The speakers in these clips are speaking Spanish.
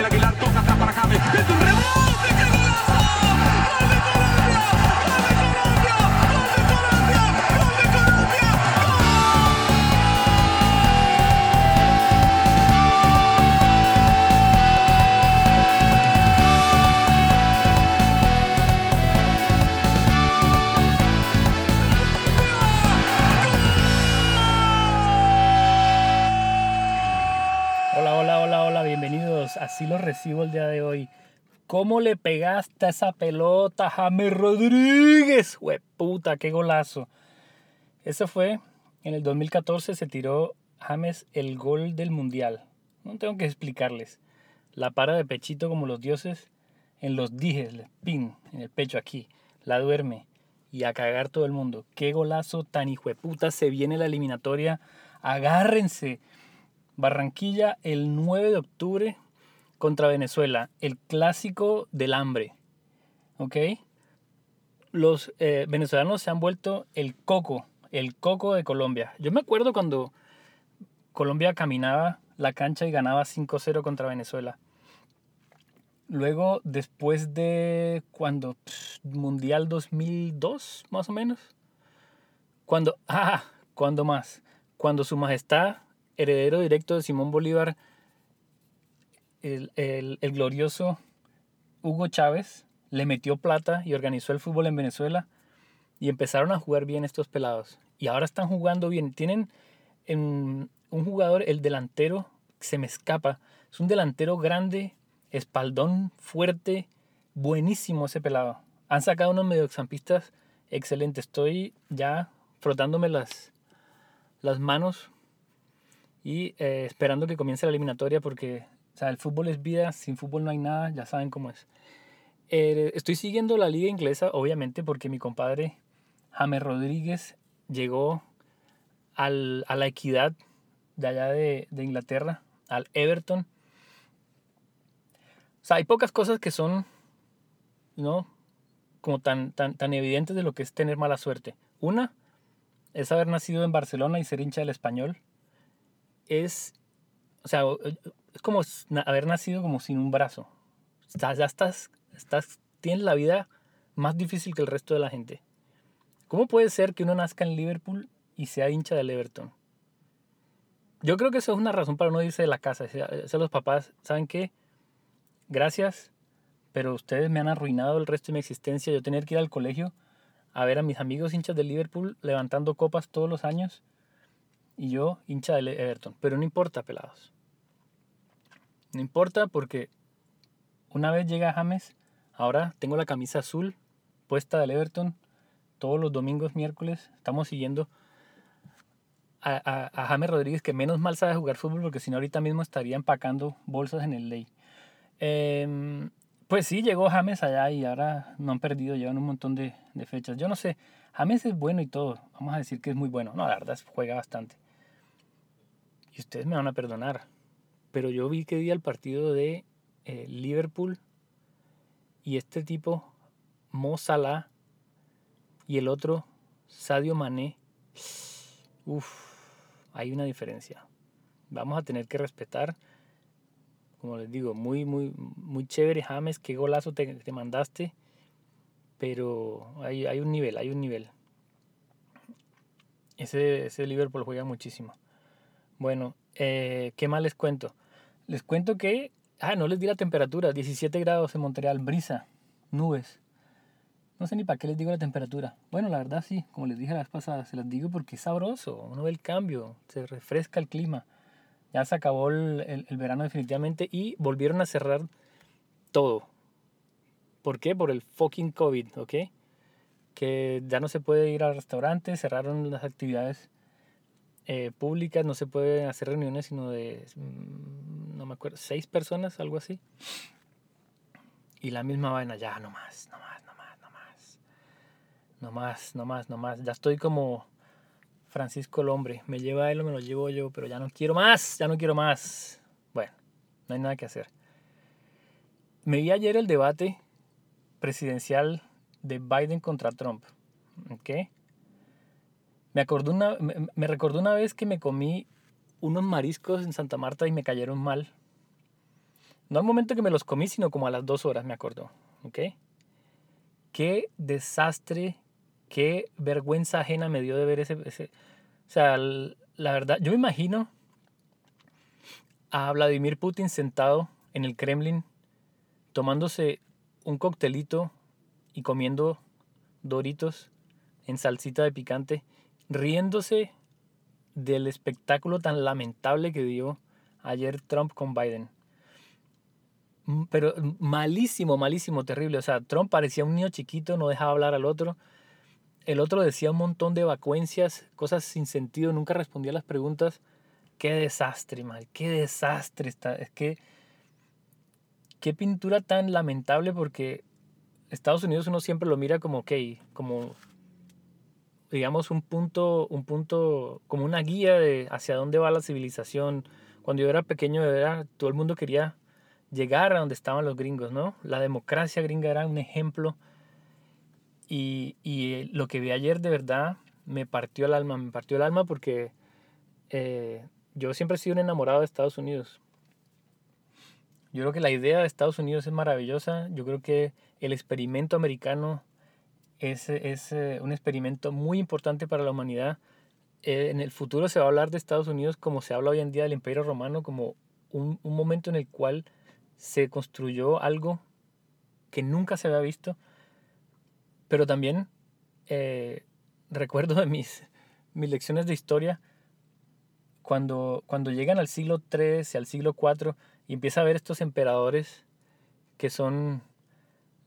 Aguilar toca para James. ¡Es un rebote! Bienvenidos. Así lo recibo el día de hoy. ¿Cómo le pegaste esa pelota, James Rodríguez? puta, qué golazo. Eso fue en el 2014, se tiró James el gol del mundial. No tengo que explicarles. La para de pechito como los dioses en los dijes, pin, en el pecho aquí. La duerme y a cagar todo el mundo. Qué golazo tan hijo de puta se viene la eliminatoria. Agárrense. Barranquilla el 9 de octubre contra Venezuela, el clásico del hambre. ¿Ok? Los eh, venezolanos se han vuelto el coco, el coco de Colombia. Yo me acuerdo cuando Colombia caminaba la cancha y ganaba 5-0 contra Venezuela. Luego, después de cuando Mundial 2002, más o menos. Cuando, ah, cuando más, cuando su majestad heredero directo de Simón Bolívar, el, glorioso Hugo Chávez, le metió plata y organizó el fútbol en Venezuela y empezaron a jugar bien estos pelados. Y ahora están jugando bien. Tienen en, un jugador, el delantero, se me escapa, es un delantero grande, espaldón fuerte, buenísimo ese pelado. Han sacado unos mediocampistas excelentes. Estoy ya frotándome las manos y eh, esperando que comience la eliminatoria porque o sea, el fútbol es vida, sin fútbol no hay nada, ya saben cómo es. Eh, estoy siguiendo la liga inglesa, obviamente, porque mi compadre James Rodríguez llegó al, a la equidad de allá de, de, Inglaterra, al Everton. O sea, hay pocas cosas que son, ¿no? Como tan, tan, tan evidentes de lo que es tener mala suerte. Una es haber nacido en Barcelona y ser hincha del español es, o sea, es como haber nacido como sin un brazo. Estás, ya estás, estás, tienes la vida más difícil que el resto de la gente. ¿Cómo puede ser que uno nazca en Liverpool y sea hincha del Everton? Yo creo que eso es una razón para no irse de la casa. Decir los papás, ¿saben qué? Gracias, pero ustedes me han arruinado el resto de mi existencia. Yo tener que ir al colegio a ver a mis amigos hinchas del Liverpool levantando copas todos los años y yo hincha del Everton. Pero no importa, pelados. No importa porque una vez llega James, ahora tengo la camisa azul puesta del Everton. Todos los domingos, miércoles, estamos siguiendo a, a, James Rodríguez, que menos mal sabe jugar fútbol porque si no ahorita mismo estaría empacando bolsas en el ley. Eh, pues sí, llegó James allá y ahora no han perdido, llevan un montón de, de fechas. Yo no sé, James es bueno y todo, vamos a decir que es muy bueno. No, la verdad juega bastante. Y ustedes me van a perdonar. Pero yo vi que vi el partido de eh, Liverpool y este tipo, Mo Salah, y el otro, Sadio Mané. Uf, hay una diferencia. Vamos a tener que respetar. Como les digo, muy, muy, muy chévere, James. Qué golazo te, te mandaste. Pero hay, hay un nivel, hay un nivel. Ese, ese Liverpool juega muchísimo. Bueno, eh, ¿qué más les cuento? Les cuento que, ah, no les di la temperatura, 17 grados en Montreal, brisa, nubes. No sé ni para qué les digo la temperatura. Bueno, la verdad sí, como les dije la vez pasada, se las digo porque es sabroso, uno ve el cambio, se refresca el clima. Ya se acabó el, el, verano definitivamente y volvieron a cerrar todo. ¿Por qué? Por el fucking COVID, ¿ok? Que ya no se puede ir al restaurante, cerraron las actividades eh, públicas, no se pueden hacer reuniones sino de, mm, no me acuerdo, seis personas, algo así. Y la misma vaina, ya, no más, no más, no más, no más. No más, no más, no más. Ya estoy como Francisco el hombre. Me lleva él o me lo llevo yo, pero ya no quiero más, ya no quiero más. Bueno, no hay nada que hacer. Me vi ayer el debate presidencial de Biden contra Trump. ¿Ok? Me, acordó una, me, me, recordó una vez que me comí unos mariscos en Santa Marta y me cayeron mal. No al momento que me los comí, sino como a las dos horas, me acuerdo. ¿Ok? Qué desastre, qué vergüenza ajena me dio de ver ese... ese o sea, la verdad, yo me imagino a Vladimir Putin sentado en el Kremlin tomándose un coctelito y comiendo doritos en salsita de picante, riéndose del espectáculo tan lamentable que dio ayer Trump con Biden. Mm, Pero mm, malísimo, malísimo, terrible. O sea, Trump parecía un niño chiquito, no dejaba hablar al otro. El otro decía un montón de vacuencias, cosas sin sentido, nunca respondía a las preguntas. Qué desastre, mal, qué desastre está. Es que, qué pintura tan lamentable porque Estados Unidos uno siempre lo mira como, ok, como, digamos, un punto, un punto, como una guía de hacia dónde va la civilización. Cuando yo era pequeño, era, todo el mundo quería llegar a donde estaban los gringos, ¿no? La democracia gringa era un ejemplo. Y, y eh, lo que vi ayer de verdad me partió el alma, me partió el alma porque eh, yo siempre he sido un enamorado de Estados Unidos. Yo creo que la idea de Estados Unidos es maravillosa. Yo creo que el experimento americano es, es un experimento muy importante para la humanidad. Eh, en el futuro se va a hablar de Estados Unidos como se habla hoy en día del Imperio Romano, como un, un momento en el cual se construyó algo que nunca se había visto. Pero también eh, recuerdo de mis, mis lecciones de historia, cuando, cuando llegan al siglo III y al siglo IV y empieza a ver estos emperadores que son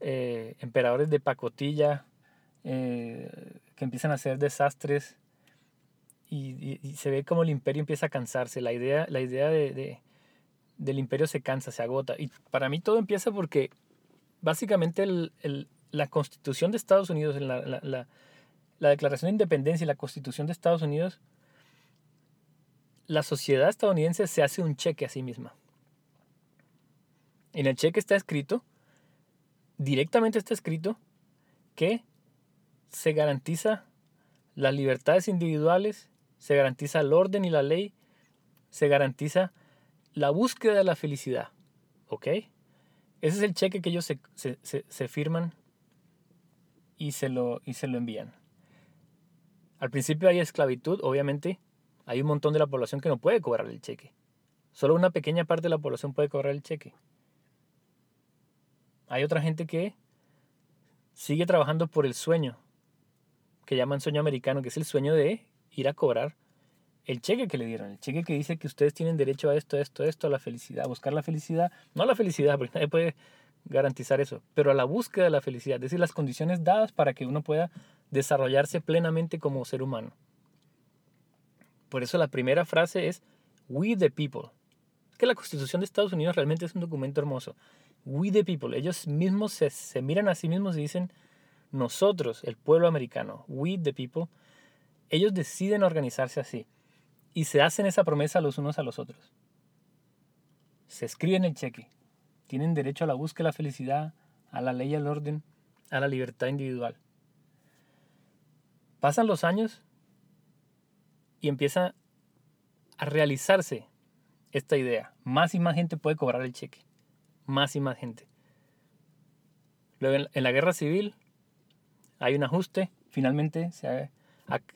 eh, emperadores de pacotilla, eh, que empiezan a hacer desastres y, se ve como el imperio empieza a cansarse, la idea, la idea de, de- del imperio se cansa, se agota. Y para mí todo empieza porque básicamente el- la constitución de Estados Unidos, la- la- la declaración de independencia y la constitución de Estados Unidos, la sociedad estadounidense se hace un cheque a sí misma. En el cheque está escrito, directamente está escrito, que se garantiza las libertades individuales, se garantiza el orden y la ley, se garantiza la búsqueda de la felicidad. ¿Ok? Ese es el cheque que ellos se, se- se- firman y se, lo, y se lo envían. Al principio hay esclavitud, obviamente. Hay un montón de la población que no puede cobrar el cheque. Solo una pequeña parte de la población puede cobrar el cheque. Hay otra gente que sigue trabajando por el sueño, que llaman sueño americano, que es el sueño de ir a cobrar el cheque que le dieron, el cheque que dice que ustedes tienen derecho a esto, esto, esto, a la felicidad, a buscar la felicidad, no a la felicidad, porque nadie puede garantizar eso, pero a la búsqueda de la felicidad, es decir, las condiciones dadas para que uno pueda desarrollarse plenamente como ser humano. Por eso la primera frase es We the people. Es que la Constitución de Estados Unidos realmente es un documento hermoso. We the people. Ellos mismos se, se miran a sí mismos y dicen nosotros, el pueblo americano, we the people. Ellos deciden organizarse así y se hacen esa promesa los unos a los otros. Se escriben el cheque. Tienen derecho a la búsqueda de la felicidad, a la ley y al orden, a la libertad individual. Pasan los años y empieza a realizarse esta idea. Más y más gente puede cobrar el cheque. Más y más gente. Luego en- la guerra civil hay un ajuste. Finalmente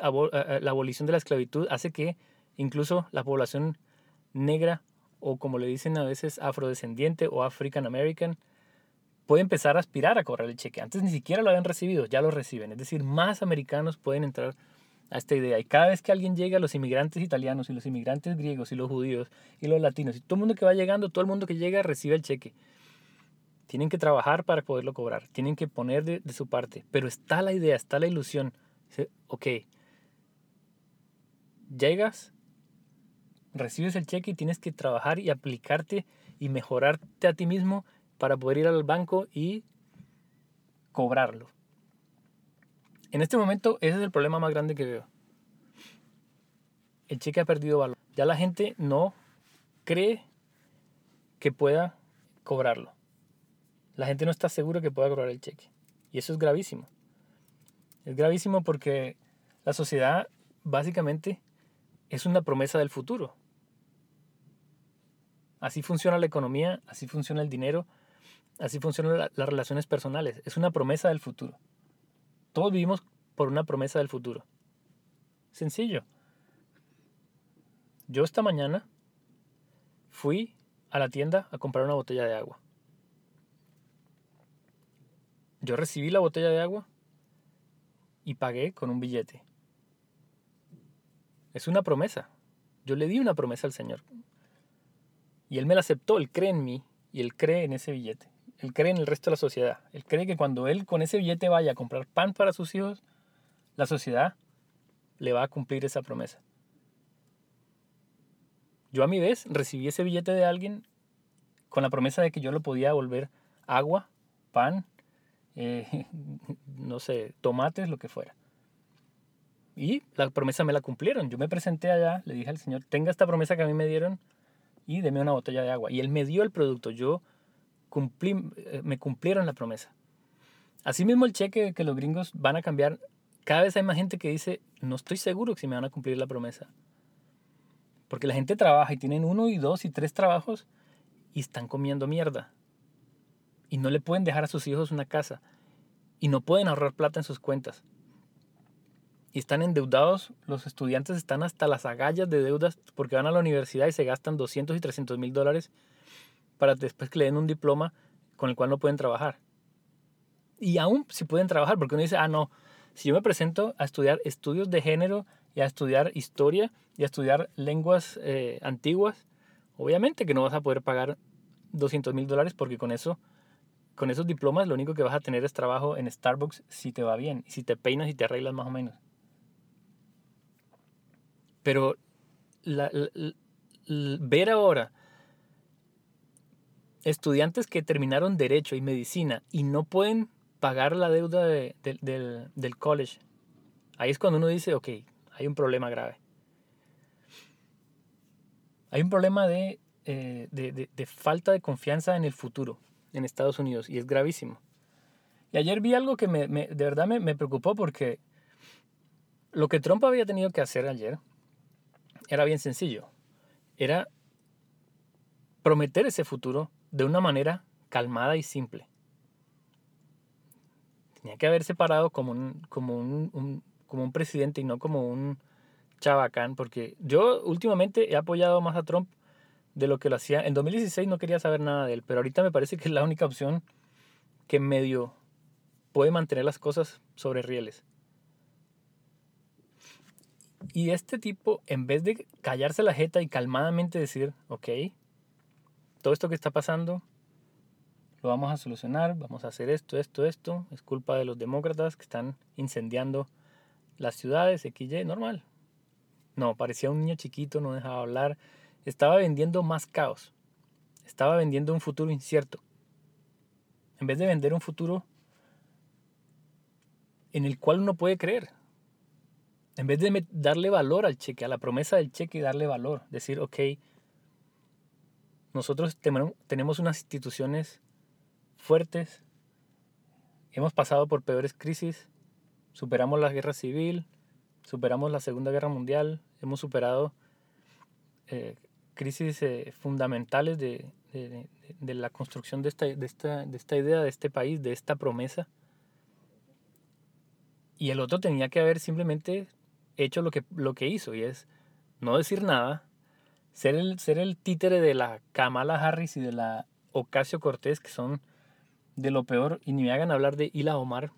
a- a- la abolición de la esclavitud hace que incluso la población negra o como le dicen a veces afrodescendiente o African American puede empezar a aspirar a cobrar el cheque. Antes ni siquiera lo habían recibido, ya lo reciben. Es decir, más americanos pueden entrar a esta idea. Y cada vez que alguien llega, los inmigrantes italianos y los inmigrantes griegos y los judíos y los latinos y todo el mundo que va llegando, todo el mundo que llega recibe el cheque. Tienen que trabajar para poderlo cobrar, tienen que poner de, su parte. Pero está la idea, está la ilusión. Dice, Ok, llegas, recibes el cheque y tienes que trabajar y aplicarte y mejorarte a ti mismo para poder ir al banco y cobrarlo. En este momento ese es el problema más grande que veo. El cheque ha perdido valor. Ya la gente no cree que pueda cobrarlo. La gente no está segura que pueda cobrar el cheque. Y eso es gravísimo. Es gravísimo porque la sociedad básicamente es una promesa del futuro. Así funciona la economía, así funciona el dinero, así funcionan la- las relaciones personales. Es una promesa del futuro. Todos vivimos por una promesa del futuro. Sencillo. Yo esta mañana fui a la tienda a comprar una botella de agua. Yo recibí la botella de agua y pagué con un billete. Es una promesa. Yo le di una promesa al Señor. Y Él me la aceptó, Él cree en mí y Él cree en ese billete. Él cree en el resto de la sociedad. Él cree que cuando Él con ese billete vaya a comprar pan para sus hijos, la sociedad le va a cumplir esa promesa. Yo a mi vez recibí ese billete de alguien con la promesa de que yo lo podía devolver agua, pan, eh, no sé, tomates, lo que fuera. Y la promesa me la cumplieron. Yo me presenté allá, le dije al Señor, tenga esta promesa que a mí me dieron y deme una botella de agua. Y Él me dio el producto. Yo cumplí, eh, me cumplieron la promesa. Asimismo el cheque que los gringos van a cambiar, cada vez hay más gente que dice, no estoy seguro si me van a cumplir la promesa. Porque la gente trabaja y tienen uno y dos y tres trabajos y están comiendo mierda. Y no le pueden dejar a sus hijos una casa. Y no pueden ahorrar plata en sus cuentas. Y están endeudados, los estudiantes están hasta las agallas de deudas porque van a la universidad y se gastan 200 y 300 mil dólares para después que le den un diploma con el cual no pueden trabajar. Y aún si pueden trabajar, porque uno dice, ah, no, si yo me presento a estudiar estudios de género y a estudiar historia y a estudiar lenguas eh, antiguas, obviamente que no vas a poder pagar 200 mil dólares porque con eso, con esos diplomas lo único que vas a tener es trabajo en Starbucks si te va bien, si te peinas y te arreglas más o menos. Pero ver ahora estudiantes que terminaron derecho y medicina y no pueden pagar la deuda de- del- college, ahí es cuando uno dice, ok, hay un problema grave. Hay un problema de, eh, de- de falta de confianza en el futuro en Estados Unidos y es gravísimo. Y ayer vi algo que me, me- de verdad me, me preocupó porque lo que Trump había tenido que hacer ayer era bien sencillo. Era prometer ese futuro de una manera calmada y simple. Tenía que haberse parado como un, como un, un- como un presidente y no como un chabacán, porque yo últimamente he apoyado más a Trump de lo que lo hacía. En 2016 no quería saber nada de él, pero ahorita me parece que es la única opción que medio puede mantener las cosas sobre rieles. Y este tipo, en vez de callarse la jeta y calmadamente decir, ok, todo esto que está pasando, lo vamos a solucionar, vamos a hacer esto, esto, esto, es culpa de los demócratas que están incendiando las ciudades, XY, normal. No, parecía un niño chiquito, no dejaba hablar, estaba vendiendo más caos, estaba vendiendo un futuro incierto. En vez de vender un futuro en el cual uno puede creer, en vez de darle valor al cheque, a la promesa del cheque y darle valor, decir, ok, nosotros tenemos unas instituciones fuertes, hemos pasado por peores crisis, superamos la guerra civil, superamos la Segunda Guerra Mundial, hemos superado eh, crisis eh, fundamentales de, de- de- la construcción de esta, de, esta, de esta idea, de este país, de esta promesa. Y el otro tenía que haber simplemente hecho lo que, lo que hizo, y es no decir nada, ser el, ser el títere de la Kamala Harris y de la Ocasio Cortés, que son de lo peor, y ni me hagan hablar de Ila Omar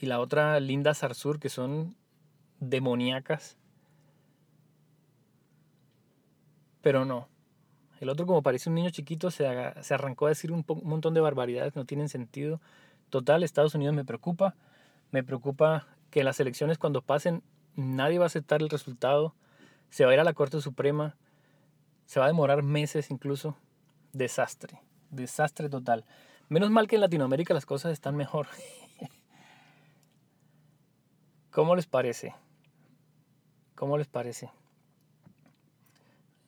y la otra Linda Sarsur, que son demoníacas. Pero no. El otro, como parece un niño chiquito, se, se arrancó a decir un, montón de barbaridades que no tienen sentido. Total, Estados Unidos me preocupa. Me preocupa que las elecciones cuando pasen nadie va a aceptar el resultado. Se va a ir a la Corte Suprema. Se va a demorar meses incluso. Desastre. Desastre total. Menos mal que en Latinoamérica las cosas están mejor. ¿Cómo les parece? ¿Cómo les parece?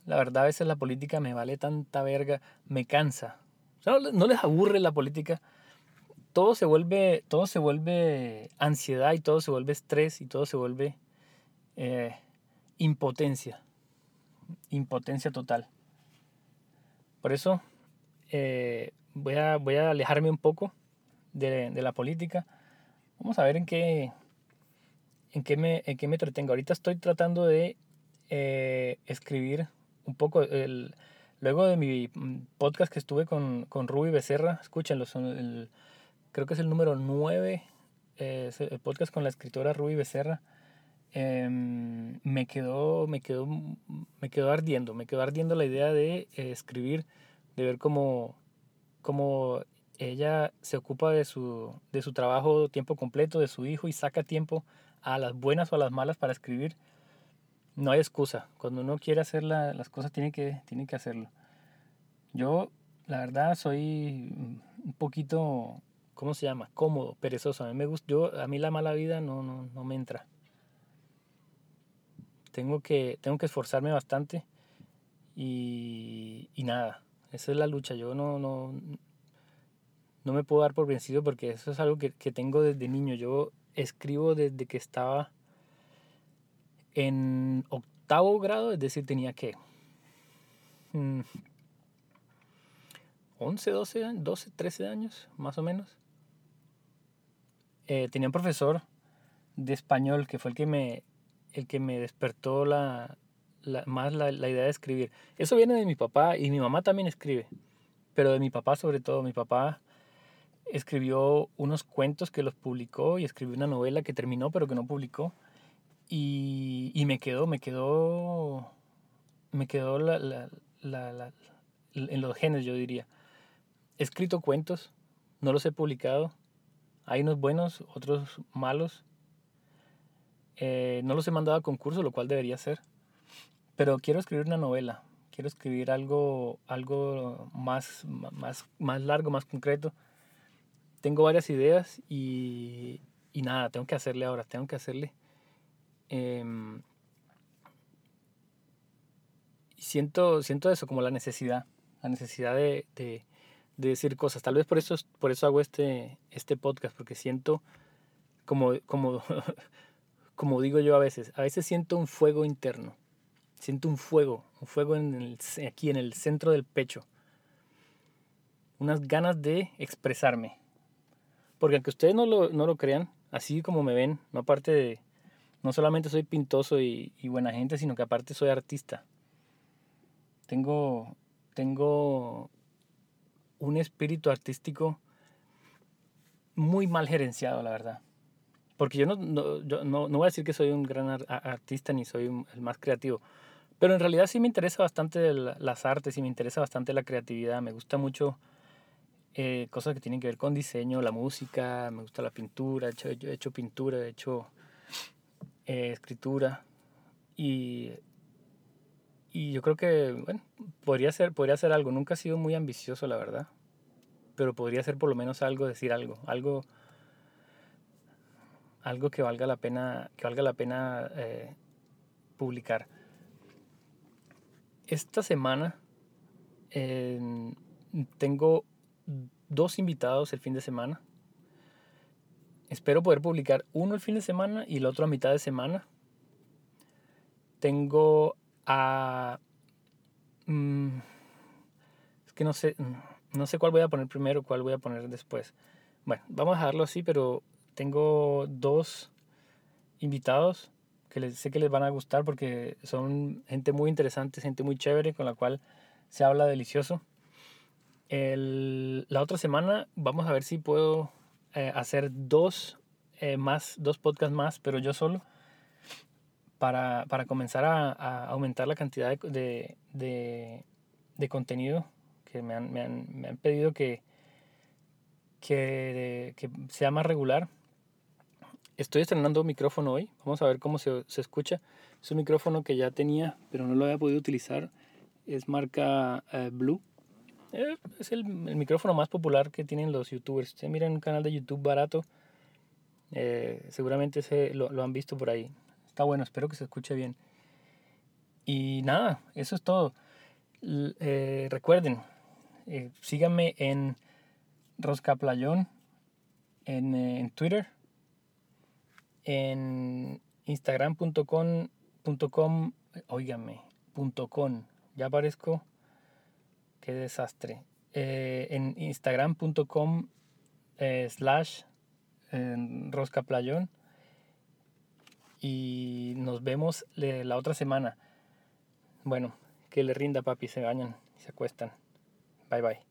La verdad, a veces la política me vale tanta verga, me cansa. O sea, ¿no les- ¿No les aburre la política? Todo se vuelve, todo se vuelve ansiedad y todo se vuelve estrés y todo se vuelve eh, impotencia. Impotencia total. Por eso eh, voy, a, voy a alejarme un poco de, de la política. Vamos a ver en qué, en qué, me, en qué me entretengo. Ahorita estoy tratando de eh, escribir un poco. El, luego de mi podcast que estuve con, con Ruby Becerra, escúchenlo, son el, creo que es el número 9, eh, el podcast con la escritora Ruby Becerra. Em, me quedó me quedó me quedó ardiendo me quedó ardiendo la idea de eh, escribir de ver cómo, cómo ella se ocupa de su, de su trabajo tiempo completo, de su hijo y saca tiempo a las buenas o a las malas para escribir. No hay excusa. Cuando uno quiere hacer las cosas tiene que, tiene que hacerlo. Yo, la verdad, soy un poquito, ¿cómo se llama? Cómodo, perezoso. A mí, me gusta, yo, a mí la mala vida no, no, no me entra. Tengo que, tengo que esforzarme bastante y, y nada esa es la lucha. Yo no, no, no me puedo dar por vencido porque eso es algo que, que tengo desde niño. Yo escribo desde que estaba en octavo grado, es decir, tenía que 11, 12, 12, 13 años, más o menos. Eh, tenía un profesor de español que fue el que me, el que me despertó la, más la, la, idea de escribir. Eso viene de mi papá y mi mamá también escribe, pero de mi papá sobre todo. Mi papá escribió unos cuentos que los publicó y escribió una novela que terminó pero que no publicó. Y, y me quedó, me quedó, me quedó la, la, la, en los genes, yo diría. He escrito cuentos, no los he publicado. Hay unos buenos, otros malos. Eh, no los he mandado a concurso, lo cual debería ser. Pero quiero escribir una novela, quiero escribir algo, algo más, más, más largo, más concreto. Tengo varias ideas y, y nada, tengo que hacerle ahora, tengo que hacerle. Eh, siento, siento eso, como la necesidad, la necesidad de, de, de, decir cosas. Tal vez por eso, por eso hago este, este podcast, porque siento, como, como, como digo yo a veces, a veces siento un fuego interno Siento un fuego, un fuego en aquí en el centro del pecho. Unas ganas de expresarme. Porque aunque ustedes no lo, no lo crean, así como me ven, no aparte de, no solamente soy pintoso y, y, buena gente, sino que aparte soy artista. Tengo, tengo un espíritu artístico muy mal gerenciado, la verdad. Porque yo no, no, yo no, no voy a decir que soy un gran artista ni soy el más creativo, pero en realidad sí me interesa bastante las artes y me interesa bastante la creatividad. Me gusta mucho eh, cosas que tienen que ver con diseño, la música, me gusta la pintura. He hecho, he hecho pintura, he hecho eh, escritura. Y, y yo creo que, bueno, podría ser, podría algo. Nunca he sido muy ambicioso, la verdad. Pero podría ser por lo menos algo, decir algo. Algo, algo que valga la pena, que valga la pena eh, publicar esta semana tengo dos invitados el fin de semana. Espero poder publicar uno el fin de semana y el otro a mitad de semana. Tengo a... Mm, es que no sé, no sé cuál voy a poner primero, cuál voy a poner después. Bueno, vamos a dejarlo así, pero tengo dos invitados que les, sé que les van a gustar porque son gente muy interesante, gente muy chévere con la cual se habla delicioso. El, la otra semana vamos a ver si puedo eh, hacer dos eh, más, dos podcasts más, pero yo solo, para, para comenzar a, a, aumentar la cantidad de, de, de, contenido que me han, me han, me han pedido que, que, que sea más regular Estoy estrenando micrófono hoy. Vamos a ver cómo se, se, escucha. Es un micrófono que ya tenía, pero no lo había podido utilizar. Es marca uh, Blue. Eh, es el, el, micrófono más popular que tienen los youtubers. Ustedes miran un canal de YouTube barato. Eh, seguramente se, lo, lo, han visto por ahí. Está bueno, espero que se escuche bien. Y nada, eso es todo. L recuerden, síganme en Roscaplayón en, en Twitter en instagram.com, oígame, .com, ya aparezco, qué desastre. Eh, en instagram.com eh, slash en Rosca Playón. Y nos vemos le- la otra semana. Bueno, que le rinda papi, se bañan, se acuestan. Bye bye.